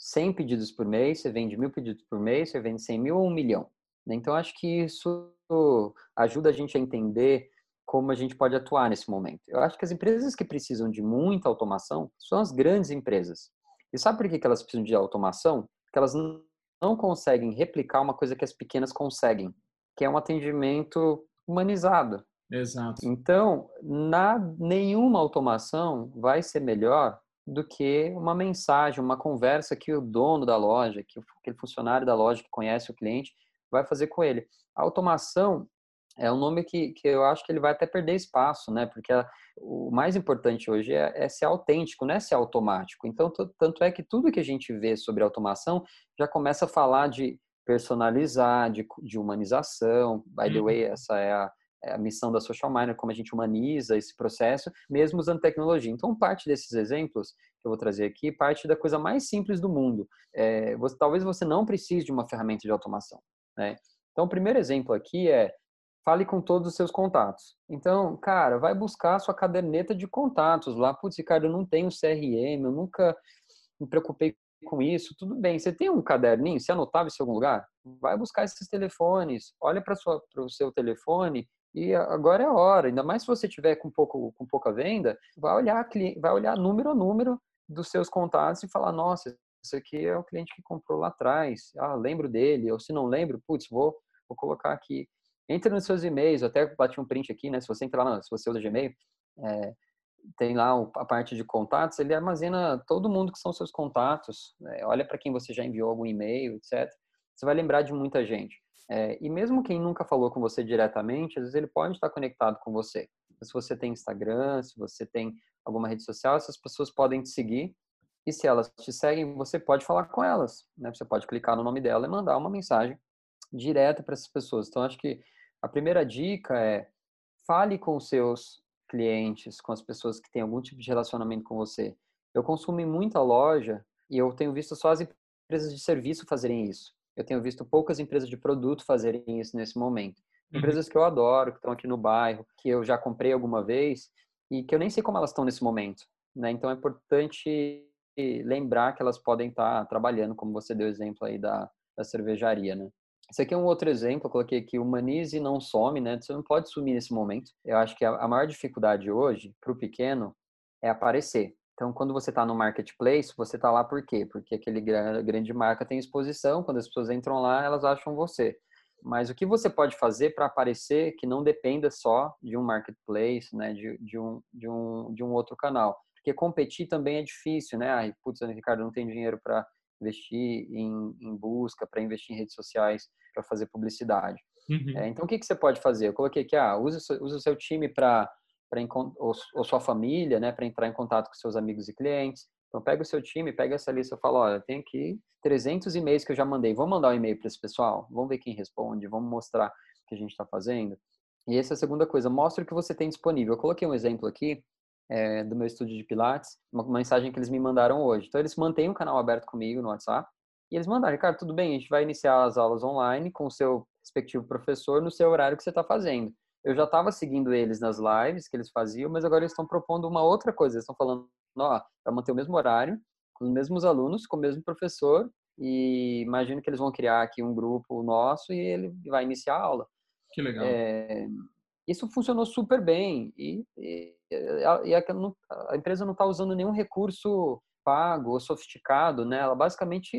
[SPEAKER 3] 100 pedidos por mês, você vende mil pedidos por mês, você vende 100 mil ou um milhão. Né? Então, acho que isso ajuda a gente a entender como a gente pode atuar nesse momento. Eu acho que as empresas que precisam de muita automação são as grandes empresas. E sabe por que elas precisam de automação? Porque elas não conseguem replicar uma coisa que as pequenas conseguem, que é um atendimento humanizado.
[SPEAKER 2] Exato.
[SPEAKER 3] Então, na, nenhuma automação vai ser melhor do que uma mensagem, uma conversa que o dono da loja, que aquele funcionário da loja que conhece o cliente, vai fazer com ele. A automação é um nome que, que eu acho que ele vai até perder espaço, né? Porque a, o mais importante hoje é, é, ser autêntico, não é ser automático. Então, tanto é que tudo que a gente vê sobre automação já começa a falar de personalizar, de, de humanização. By the way, uhum. essa é a, a missão da Social Miner, como a gente humaniza esse processo, mesmo usando tecnologia. Então, parte desses exemplos que eu vou trazer aqui, parte da coisa mais simples do mundo. É, você, talvez você não precise de uma ferramenta de automação. Né? Então, o primeiro exemplo aqui é fale com todos os seus contatos. Então, cara, vai buscar a sua caderneta de contatos lá. Putz, Ricardo, eu não tenho CRM, eu nunca me preocupei com isso. Tudo bem, você tem um caderninho, você anotava em algum lugar? Vai buscar esses telefones, olha para o seu telefone e agora é a hora. Ainda mais se você tiver com, pouco, com pouca venda, vai olhar, vai olhar número a número dos seus contatos e falar, nossa, esse aqui é o cliente que comprou lá atrás. Ah, lembro dele. Ou se não lembro, putz, vou, vou colocar aqui. Entre nos seus e-mails, até bati um print aqui, né? Se você entrar lá, se você usa Gmail, é, tem lá a parte de contatos, ele armazena todo mundo que são seus contatos. Né? Olha para quem você já enviou algum e-mail, etc. Você vai lembrar de muita gente. É, e mesmo quem nunca falou com você diretamente, às vezes ele pode estar conectado com você. Se você tem Instagram, se você tem alguma rede social, essas pessoas podem te seguir. E se elas te seguem, você pode falar com elas. Né? Você pode clicar no nome dela e mandar uma mensagem direta para essas pessoas. Então, acho que a primeira dica é fale com os seus clientes, com as pessoas que têm algum tipo de relacionamento com você. Eu consumo em muita loja e eu tenho visto só as empresas de serviço fazerem isso. Eu tenho visto poucas empresas de produto fazerem isso nesse momento. Uhum. Empresas que eu adoro, que estão aqui no bairro, que eu já comprei alguma vez e que eu nem sei como elas estão nesse momento. Né? Então é importante lembrar que elas podem estar trabalhando, como você deu exemplo aí da, da cervejaria, né? Esse aqui é um outro exemplo, eu coloquei aqui, humanize e não some, né? Você não pode sumir nesse momento. Eu acho que a maior dificuldade hoje, para o pequeno, é aparecer. Então, quando você está no marketplace, você está lá por quê? Porque aquele grande marca tem exposição, quando as pessoas entram lá, elas acham você. Mas o que você pode fazer para aparecer que não dependa só de um marketplace, né? De, de, um, de, um, de um outro canal? Porque competir também é difícil, né? Ai, putz, Ricardo, não tem dinheiro para investir em, em busca, para investir em redes sociais, para fazer publicidade. Uhum. É, então, o que, que você pode fazer? Eu coloquei aqui, ah, use, use o seu time para ou, ou sua família, né, para entrar em contato com seus amigos e clientes. Então, pega o seu time, pega essa lista e fala, olha, tem aqui 300 e-mails que eu já mandei. Vamos mandar um e-mail para esse pessoal? Vamos ver quem responde, vamos mostrar o que a gente está fazendo. E essa é a segunda coisa, mostre o que você tem disponível. Eu coloquei um exemplo aqui é, do meu estúdio de Pilates, uma mensagem que eles me mandaram hoje. Então, eles mantêm o canal aberto comigo no WhatsApp. E eles mandaram, Ricardo, tudo bem, a gente vai iniciar as aulas online com o seu respectivo professor no seu horário que você está fazendo. Eu já estava seguindo eles nas lives que eles faziam, mas agora eles estão propondo uma outra coisa. Eles estão falando, ó, vai manter o mesmo horário, com os mesmos alunos, com o mesmo professor, e imagino que eles vão criar aqui um grupo nosso e ele vai iniciar a aula.
[SPEAKER 2] Que legal. É,
[SPEAKER 3] isso funcionou super bem e, e, e a, a, empresa não está usando nenhum recurso pago ou sofisticado, né? Ela basicamente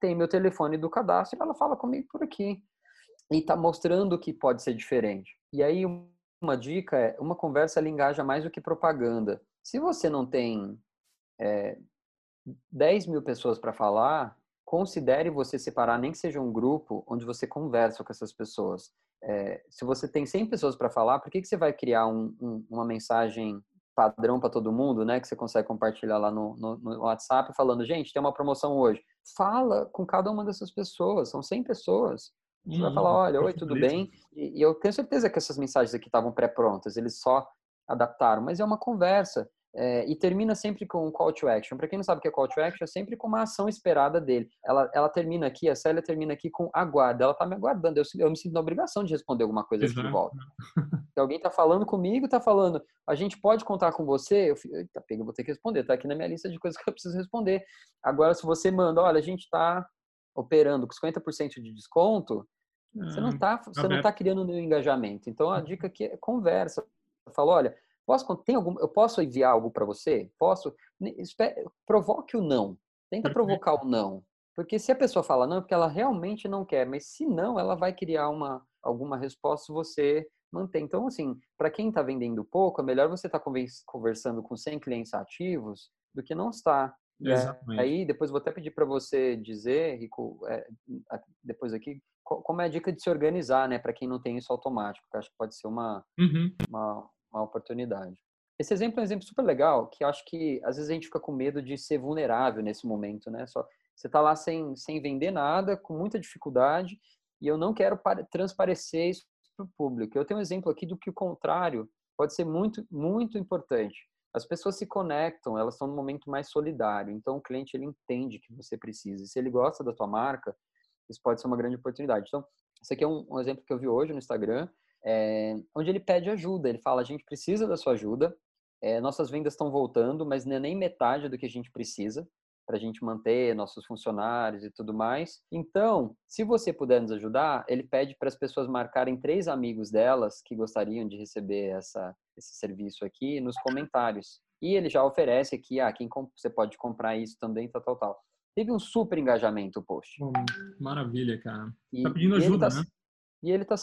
[SPEAKER 3] tem meu telefone do cadastro e ela fala comigo por aqui e está mostrando que pode ser diferente. E aí uma dica é, uma conversa ela engaja mais do que propaganda. Se você não tem é, 10 mil pessoas para falar, considere você separar, nem que seja um grupo, onde você conversa com essas pessoas. É, se você tem 100 pessoas para falar, por que, que você vai criar um, um, uma mensagem padrão para todo mundo, né? Que você consegue compartilhar lá no, no, no, WhatsApp, falando, gente, tem uma promoção hoje. Fala com cada uma dessas pessoas, são 100 pessoas. Você hum, vai falar, olha, oi, tudo bem? E, e eu tenho certeza que essas mensagens aqui estavam pré-prontas, eles só adaptaram, mas é uma conversa. É, e termina sempre com um call to action. Para quem não sabe o que é call to action, é sempre com uma ação esperada dele. Ela, ela termina aqui, a Célia termina aqui com aguarda. Ela está me aguardando. Eu, eu, me sinto na obrigação de responder alguma coisa aqui de volta. Se alguém está falando comigo, está falando, a gente pode contar com você? Eu fico, eita, pega, vou ter que responder. Está aqui na minha lista de coisas que eu preciso responder. Agora, se você manda, olha, a gente está operando com 50% de desconto, você não está ah, você não tá criando nenhum engajamento. Então, a dica aqui é conversa. Eu falo, olha, Posso, tem algum, eu posso enviar algo para você? Posso? Provoque o não. Tenta provocar o não. Porque se a pessoa fala não, é porque ela realmente não quer. Mas se não, ela vai criar uma, alguma resposta se você mantém. Então, assim, para quem está vendendo pouco, é melhor você estar tá conversando com 100 clientes ativos do que não estar. Né? Aí, depois vou até pedir para você dizer, Rico, é, depois aqui, como é a dica de se organizar, né? Para quem não tem isso automático, que acho que pode ser uma, uhum. uma, uma oportunidade. Esse exemplo é um exemplo super legal, que eu acho que às vezes a gente fica com medo de ser vulnerável nesse momento, né? Só você está lá sem, sem vender nada, com muita dificuldade, e eu não quero transparecer isso para o público. Eu tenho um exemplo aqui do que o contrário pode ser muito, muito importante. As pessoas se conectam, elas estão no momento mais solidário. Então, o cliente ele entende que você precisa. E se ele gosta da tua marca, isso pode ser uma grande oportunidade. Então, esse aqui é um, um exemplo que eu vi hoje no Instagram, é, onde ele pede ajuda. Ele fala: a gente precisa da sua ajuda. É, nossas vendas estão voltando, mas não é nem metade do que a gente precisa para a gente manter nossos funcionários e tudo mais. Então, se você puder nos ajudar, ele pede para as pessoas marcarem três amigos delas que gostariam de receber essa, esse serviço aqui nos comentários. E ele já oferece aqui, ah, quem você pode comprar isso também, tal, tal, tal. Teve um super engajamento o post.
[SPEAKER 2] Maravilha, cara. E, tá pedindo ajuda, tá, né?
[SPEAKER 3] E ele tá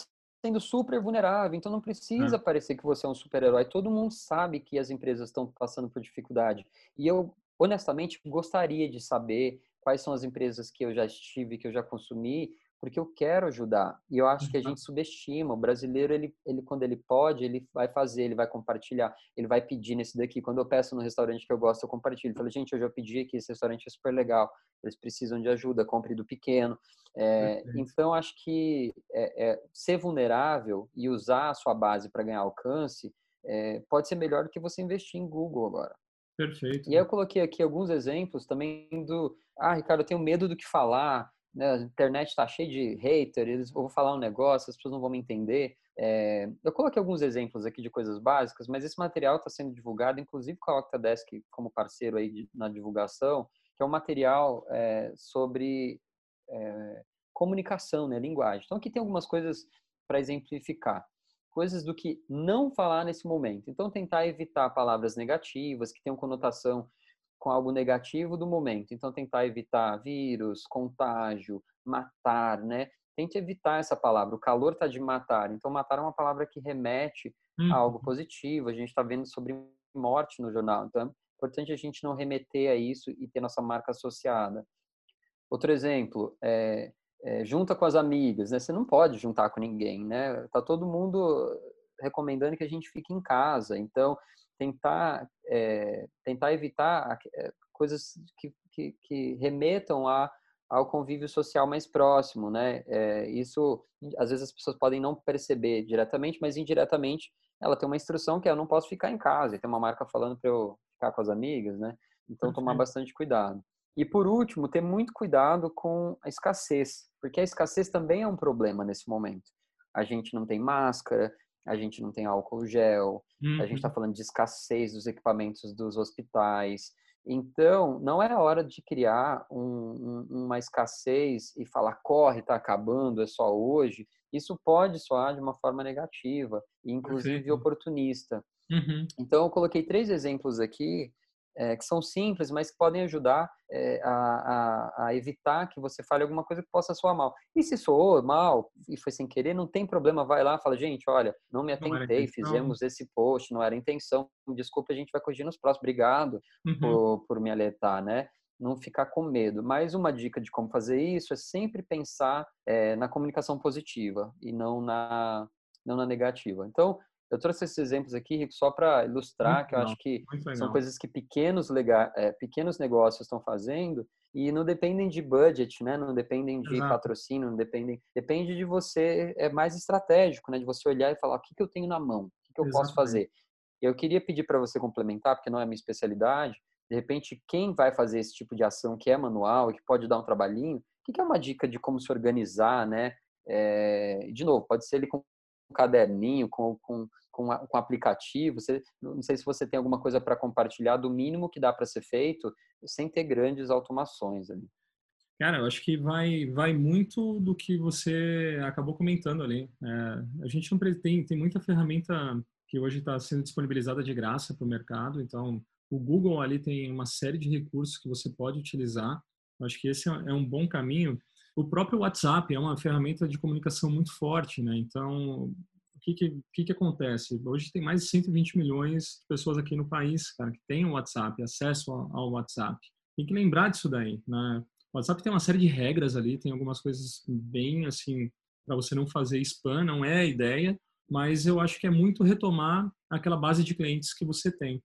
[SPEAKER 3] sendo super vulnerável, então não precisa é. parecer que você é um super-herói. Todo mundo sabe que as empresas estão passando por dificuldade. E eu honestamente, gostaria de saber quais são as empresas que eu já estive, que eu já consumi, porque eu quero ajudar. E eu acho que a gente subestima. O brasileiro, ele, ele quando ele pode, ele vai fazer, ele vai compartilhar, ele vai pedir nesse daqui. Quando eu peço no restaurante que eu gosto, eu compartilho. Eu falo, gente, eu já pedi aqui, esse restaurante é super legal. Eles precisam de ajuda, compre do pequeno. É, então, acho que é, é, ser vulnerável e usar a sua base para ganhar alcance é, pode ser melhor do que você investir em Google agora.
[SPEAKER 2] Perfeito.
[SPEAKER 3] E eu coloquei aqui alguns exemplos também do, ah, Ricardo, eu tenho medo do que falar, né? a internet está cheia de haters, eu vou falar um negócio, as pessoas não vão me entender. É, eu coloquei alguns exemplos aqui de coisas básicas, mas esse material está sendo divulgado, inclusive com a Octadesk como parceiro aí de, na divulgação, que é um material é, sobre é, comunicação, né, linguagem. Então aqui tem algumas coisas para exemplificar coisas do que não falar nesse momento. Então, tentar evitar palavras negativas que tenham conotação com algo negativo do momento. Então, tentar evitar vírus, contágio, matar, né? Tente evitar essa palavra. O calor está de matar. Então, matar é uma palavra que remete a algo uhum. positivo. A gente está vendo sobre morte no jornal. Então, é importante a gente não remeter a isso e ter nossa marca associada. Outro exemplo, é, é, junta com as amigas, né? Você não pode juntar com ninguém, né? Tá todo mundo recomendando que a gente fique em casa, então tentar é, tentar evitar é, coisas que, que, que remetam a ao convívio social mais próximo, né? É, isso às vezes as pessoas podem não perceber diretamente, mas indiretamente ela tem uma instrução que é, eu não posso ficar em casa, e tem uma marca falando para eu ficar com as amigas, né? Então tomar bastante cuidado. E por último, ter muito cuidado com a escassez, porque a escassez também é um problema nesse momento. A gente não tem máscara, a gente não tem álcool gel, uhum. a gente está uhum. falando de escassez dos equipamentos dos hospitais. Então, não é hora de criar um, um, uma escassez e falar corre, está acabando, é só hoje. Isso pode soar de uma forma negativa, inclusive Perfeito. oportunista. Uhum. Então, eu coloquei três exemplos aqui é, que são simples, mas que podem ajudar é, a, a, a, evitar que você fale alguma coisa que possa soar mal. E se soou mal e foi sem querer, não tem problema, vai lá, fala, gente, olha, não me atentei, não fizemos esse post, não era intenção, desculpa, a gente vai corrigir nos próximos, obrigado uhum. por, por me alertar, né? Não ficar com medo. Mas uma dica de como fazer isso é sempre pensar é, na comunicação positiva e não na, não na negativa. Então, eu trouxe esses exemplos aqui, Rico, só para ilustrar muito que eu acho que são coisas que pequenos, lega, é, pequenos negócios estão fazendo e não dependem de budget, né? Não dependem de Exato. patrocínio, não dependem. Depende de você, é mais estratégico, né? De você olhar e falar: o que, que eu tenho na mão? O que, que eu Exatamente. posso fazer? Eu queria pedir para você complementar, porque não é minha especialidade. De repente, quem vai fazer esse tipo de ação que é manual que pode dar um trabalhinho, o que, que é uma dica de como se organizar, né? É, de novo, pode ser ele com caderninho, com, com, com, com aplicativo. Você, não sei se você tem alguma coisa para compartilhar do mínimo que dá para ser feito sem ter grandes automações ali.
[SPEAKER 2] Cara, eu acho que vai, vai muito do que você acabou comentando ali. É, a gente não tem, tem muita ferramenta que hoje está sendo disponibilizada de graça para o mercado, então o Google ali tem uma série de recursos que você pode utilizar. Eu acho que esse é, é um bom caminho. O próprio WhatsApp é uma ferramenta de comunicação muito forte, né? Então, o que que, que que, acontece? Hoje tem mais de 120 milhões de pessoas aqui no país, cara, que têm o WhatsApp, acesso ao WhatsApp. Tem que lembrar disso daí, né? O WhatsApp tem uma série de regras ali, tem algumas coisas bem, assim, para você não fazer spam, não é a ideia, mas eu acho que é muito retomar aquela base de clientes que você tem.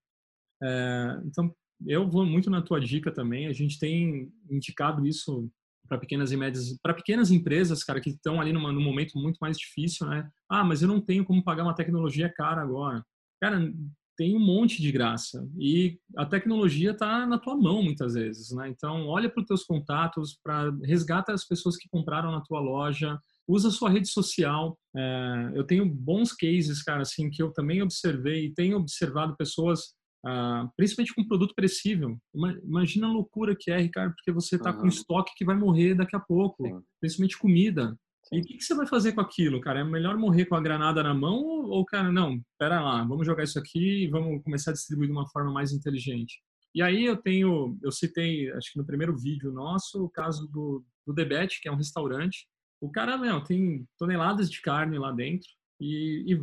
[SPEAKER 2] É, então, eu vou muito na tua dica também, a gente tem indicado isso para pequenas e médias, para pequenas empresas, cara, que estão ali numa, num momento muito mais difícil, né? Ah, mas eu não tenho como pagar uma tecnologia cara agora. Cara, tem um monte de graça e a tecnologia está na tua mão muitas vezes, né? Então, olha para os teus contatos, para resgata as pessoas que compraram na tua loja, usa sua rede social. É, eu tenho bons cases, cara, assim, que eu também observei e tenho observado pessoas, ah, principalmente com produto perecível. Imagina a loucura que é, Ricardo, porque você está uhum. com estoque que vai morrer daqui a pouco, Sim. principalmente comida. E o que, que, você vai fazer com aquilo, cara? É melhor morrer com a granada na mão ou, ou, cara, não, pera lá, vamos jogar isso aqui e vamos começar a distribuir de uma forma mais inteligente. E aí eu tenho, eu citei, acho que no primeiro vídeo nosso, o caso do, do Debet, que é um restaurante, o cara, meu, tem toneladas de carne lá dentro e, e,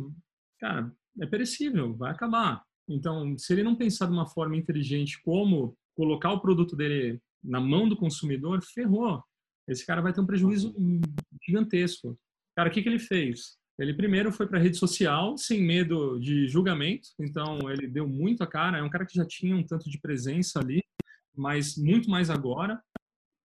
[SPEAKER 2] cara, é perecível, vai acabar. Então, se ele não pensar de uma forma inteligente como colocar o produto dele na mão do consumidor, ferrou. Esse cara vai ter um prejuízo gigantesco. Cara, o que, que ele fez? Ele primeiro foi para a rede social, sem medo de julgamento, então ele deu muito a cara. É um cara que já tinha um tanto de presença ali, mas muito mais agora.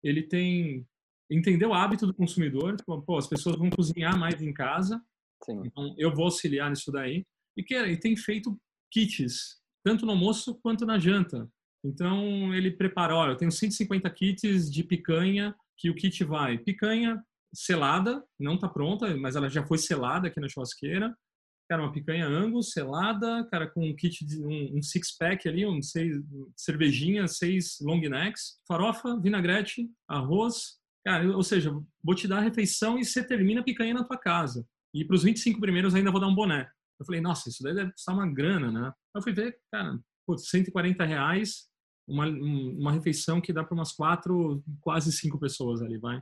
[SPEAKER 2] Ele tem entender o hábito do consumidor. Tipo, pô, as pessoas vão cozinhar mais em casa, Sim. então eu vou auxiliar nisso daí. E, que, e tem feito kits, tanto no almoço quanto na janta. Então ele prepara, olha, eu tenho 150 kits de picanha, que o kit vai picanha selada, não está pronta, mas ela já foi selada aqui na churrasqueira. Cara, uma picanha Angus selada, cara, com um kit de um, um six pack ali, um seis cervejinha, seis long necks, farofa, vinagrete, arroz, Cara, ou seja, vou te dar a refeição e você termina a picanha na tua casa. E para os 25 primeiros ainda vou dar um boné. Eu falei, nossa, isso daí deve custar uma grana, né? Eu fui ver, cara, putz, 140 reais, uma, uma refeição que dá para umas quatro, quase cinco pessoas ali, vai.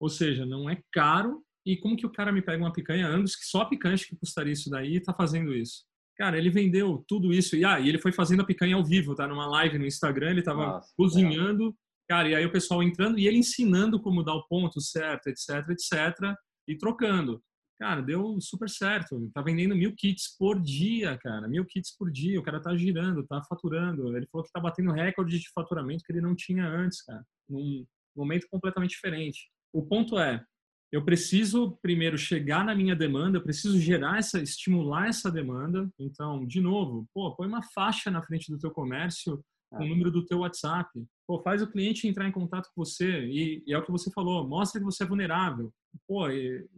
[SPEAKER 2] Ou seja, não é caro. E como que o cara me pega uma picanha Angus, que só a picanha que custaria isso daí, e tá fazendo isso? Cara, ele vendeu tudo isso. E, ah, e ele foi fazendo a picanha ao vivo, tá? Numa live no Instagram, ele tava Nossa, cozinhando. Cara, e aí o pessoal entrando e ele ensinando como dar o ponto certo, etc, etc, e trocando. Cara, deu super certo. Tá vendendo mil kits por dia, cara. Mil kits por dia. O cara tá girando, tá faturando. Ele falou que tá batendo recorde de faturamento que ele não tinha antes, cara. Num momento completamente diferente. O ponto é, eu preciso primeiro chegar na minha demanda, eu preciso gerar essa, estimular essa demanda. Então, de novo, pô, põe uma faixa na frente do teu comércio com o número do teu WhatsApp. Pô, faz o cliente entrar em contato com você e, e, é o que você falou, mostra que você é vulnerável. Pô,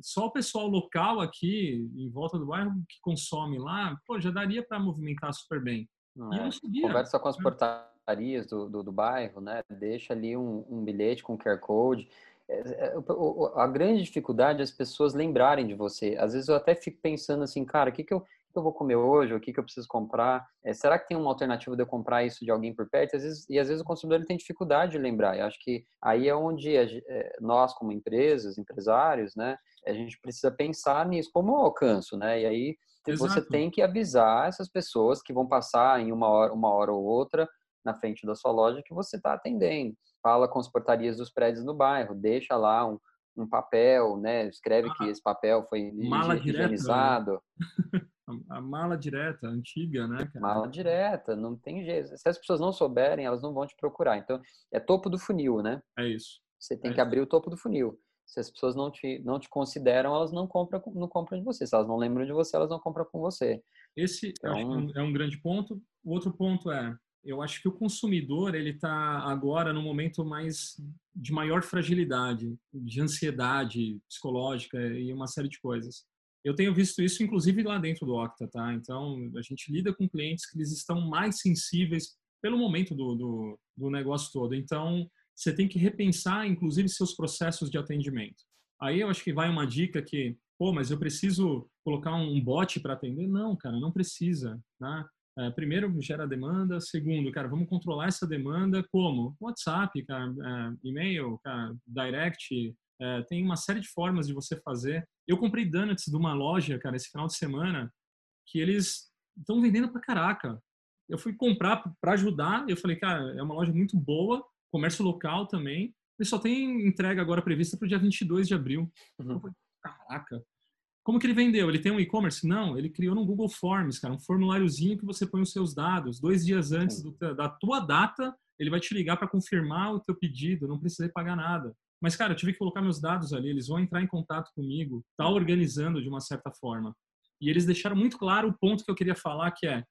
[SPEAKER 2] só o pessoal local aqui em volta do bairro que consome lá, pô, já daria para movimentar super bem.
[SPEAKER 3] É. Conversa com as portarias do, do, do, bairro, né? Deixa ali um, um bilhete com QR Code. É, é, a grande dificuldade é as pessoas lembrarem de você. Às vezes eu até fico pensando assim, cara, o que, que eu que eu vou comer hoje, o que, que eu preciso comprar, é, será que tem uma alternativa de eu comprar isso de alguém por perto? Às vezes, e às vezes o consumidor ele tem dificuldade de lembrar. Eu acho que aí é onde a, é, nós, como empresas, empresários, né, a gente precisa pensar nisso, como eu alcanço, né? E aí Exato. você tem que avisar essas pessoas que vão passar em uma hora, uma hora ou outra na frente da sua loja que você está atendendo. Fala com as portarias dos prédios no bairro, deixa lá um, um papel, né? Escreve ah, que esse papel foi
[SPEAKER 2] mala higienizado. Direta, <laughs> a mala direta, antiga, né? Cara?
[SPEAKER 3] Mala direta, não tem jeito. Se as pessoas não souberem, elas não vão te procurar. Então, é topo do funil, né?
[SPEAKER 2] É isso.
[SPEAKER 3] Você tem
[SPEAKER 2] é
[SPEAKER 3] que
[SPEAKER 2] isso.
[SPEAKER 3] abrir o topo do funil. Se as pessoas não te, não te consideram, elas não compram, não compram de você. Se elas não lembram de você, elas não compram com você.
[SPEAKER 2] Esse então... é, um, é um grande ponto. O outro ponto é, eu acho que o consumidor ele está agora no momento mais de maior fragilidade, de ansiedade psicológica e uma série de coisas. Eu tenho visto isso, inclusive, lá dentro do Octa, tá? Então, a gente lida com clientes que eles estão mais sensíveis pelo momento do, do, do negócio todo. Então, você tem que repensar, inclusive, seus processos de atendimento. Aí eu acho que vai uma dica que, pô, mas eu preciso colocar um bot para atender? Não, cara, não precisa, né? É, primeiro, gera demanda. Segundo, cara, vamos controlar essa demanda como? WhatsApp, cara, é, e-mail, cara, direct, é, tem uma série de formas de você fazer. Eu comprei donuts de uma loja, cara, esse final de semana, que eles estão vendendo pra caraca. Eu fui comprar para ajudar, eu falei, cara, é uma loja muito boa, comércio local também, e só tem entrega agora prevista para o dia 22 de abril. Uhum. Eu falei, caraca. Como que ele vendeu? Ele tem um e-commerce? Não, ele criou no Google Forms, cara, um formuláriozinho que você põe os seus dados. Dois dias antes do, da tua data, ele vai te ligar para confirmar o teu pedido, não precisa pagar nada. Mas, cara, eu tive que colocar meus dados ali, eles vão entrar em contato comigo, tá organizando de uma certa forma. E eles deixaram muito claro o ponto que eu queria falar, que é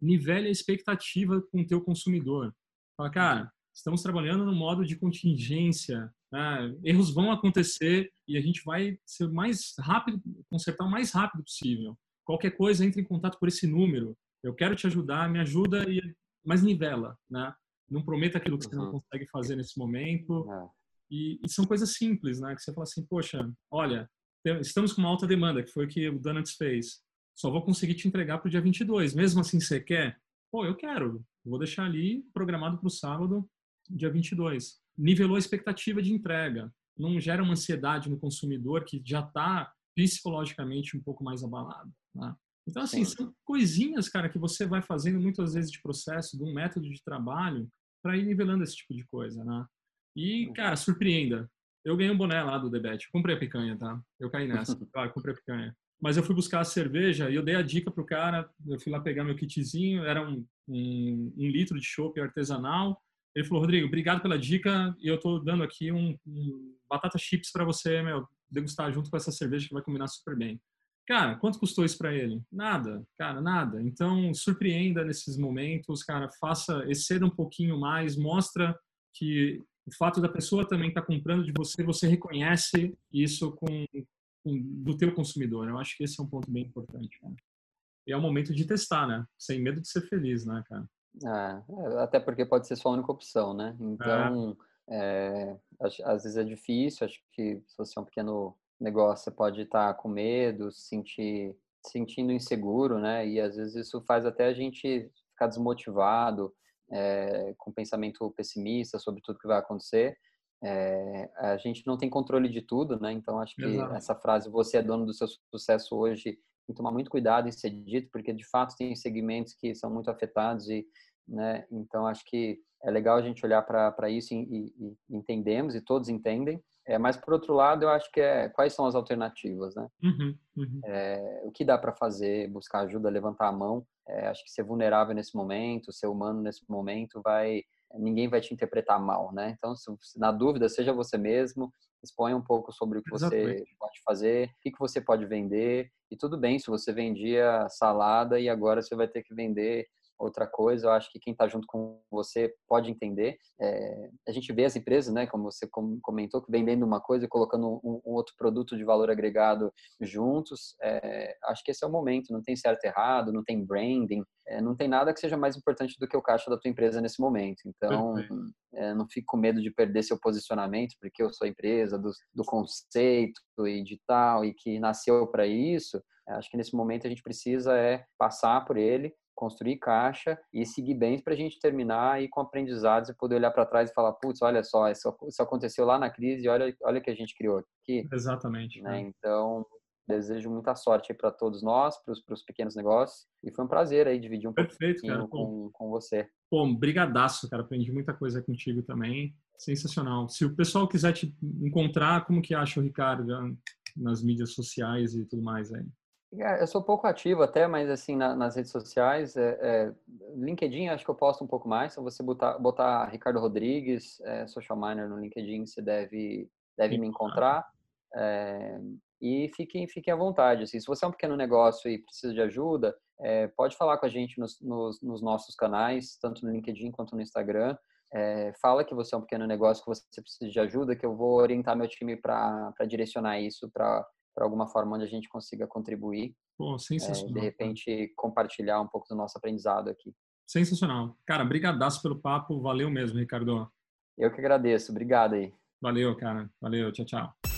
[SPEAKER 2] nivele a expectativa com o teu consumidor. Fala, cara, estamos trabalhando no modo de contingência, né? erros vão acontecer e a gente vai ser mais rápido, consertar o mais rápido possível. Qualquer coisa, entre em contato por esse número. Eu quero te ajudar, me ajuda, e mas nivela, né? Não prometa aquilo que você não uhum. consegue fazer nesse momento. É. E, e, são coisas simples, né? Que você fala assim, poxa, olha, estamos com uma alta demanda, que foi o que o Donuts fez. Só vou conseguir te entregar para o dia 22. Mesmo assim, você quer? Pô, eu quero. Vou deixar ali programado para o sábado, dia 22. Nivelou a expectativa de entrega. Não gera uma ansiedade no consumidor que já está psicologicamente um pouco mais abalado. Né? Então, assim, Sim. são coisinhas, cara, que você vai fazendo muitas vezes de processo, de um método de trabalho, para ir nivelando esse tipo de coisa, né? E, cara, surpreenda. Eu ganhei um boné lá do Debet. Comprei a picanha, tá? Eu caí nessa. <laughs> Comprei a picanha. Mas eu fui buscar a cerveja e eu dei a dica pro cara. Eu fui lá pegar meu kitzinho. Era um, um, um litro de chopp artesanal. Ele falou, Rodrigo, obrigado pela dica. E eu tô dando aqui um, um batata chips para você, meu, degustar junto com essa cerveja que vai combinar super bem. Cara, quanto custou isso para ele? Nada, cara, nada. Então, surpreenda nesses momentos, cara, faça, exceda um pouquinho mais, mostra que o fato da pessoa também estar tá comprando de você, você reconhece isso com, com, do teu consumidor. Eu acho que esse é um ponto bem importante. Cara. E é o momento de testar, né? Sem medo de ser feliz, né, cara?
[SPEAKER 3] É, até porque pode ser sua única opção, né? Então, é. É, às vezes é difícil. Acho que se você é um pequeno negócio, você pode estar com medo, se sentir sentindo inseguro, né? E às vezes isso faz até a gente ficar desmotivado, é, com pensamento pessimista sobre tudo que vai acontecer. É, a gente não tem controle de tudo, né? Então acho que Exato. essa frase "você é dono do seu sucesso hoje" tem que tomar muito cuidado em ser dito, porque de fato tem segmentos que são muito afetados e, né? Então acho que é legal a gente olhar para isso e, e, e entendemos e todos entendem. É, mas por outro lado, eu acho que é quais são as alternativas, né? Uhum, uhum. É, o que dá para fazer, buscar ajuda, levantar a mão. É, acho que ser vulnerável nesse momento, ser humano nesse momento, vai ninguém vai te interpretar mal, né? Então, se, na dúvida, seja você mesmo, exponha um pouco sobre o que Exatamente. você pode fazer, o que, que você pode vender. E tudo bem se você vendia salada e agora você vai ter que vender outra coisa, eu acho que quem está junto com você pode entender. É, a gente vê as empresas, né, como você comentou, que vendendo uma coisa e colocando um, um outro produto de valor agregado juntos. É, acho que esse é o momento. Não tem certo e errado, não tem branding, é, não tem nada que seja mais importante do que o caixa da tua empresa nesse momento. Então, não fique com medo de perder seu posicionamento, porque eu sou a empresa do, do conceito e de tal e que nasceu para isso. Acho que nesse momento a gente precisa é passar por ele construir caixa e seguir bem para a gente terminar aí com aprendizados e poder olhar para trás e falar, putz, olha só, isso, isso aconteceu lá na crise e olha, olha o que a gente criou aqui.
[SPEAKER 2] Exatamente.
[SPEAKER 3] Né? Então, desejo muita sorte para todos nós, para os pequenos negócios. E foi um prazer aí dividir um Perfeito, pouquinho com, com você.
[SPEAKER 2] Pô, brigadaço, cara. Aprendi muita coisa contigo também. Sensacional. Se o pessoal quiser te encontrar, como que acha o Ricardo nas mídias sociais e tudo mais aí?
[SPEAKER 3] É, eu sou pouco ativo até, mas assim, na, nas redes sociais, é, é, LinkedIn acho que eu posto um pouco mais. Se você botar, botar Ricardo Rodrigues, é, Social Miner no LinkedIn, você deve, deve me encontrar. É, e fiquem, fiquem à vontade. Assim, se você é um pequeno negócio e precisa de ajuda, é, pode falar com a gente nos, nos, nos, nossos canais, tanto no LinkedIn quanto no Instagram. fala que você é um pequeno negócio, que você precisa de ajuda, que eu vou orientar meu time para direcionar isso para para alguma forma onde a gente consiga contribuir.
[SPEAKER 2] Pô, sensacional.
[SPEAKER 3] É, de repente, compartilhar um pouco do nosso aprendizado aqui.
[SPEAKER 2] Sensacional. Cara, brigadaço pelo papo. Valeu mesmo, Ricardo.
[SPEAKER 3] Eu que agradeço. Obrigado aí.
[SPEAKER 2] Valeu, cara. Valeu. Tchau, tchau.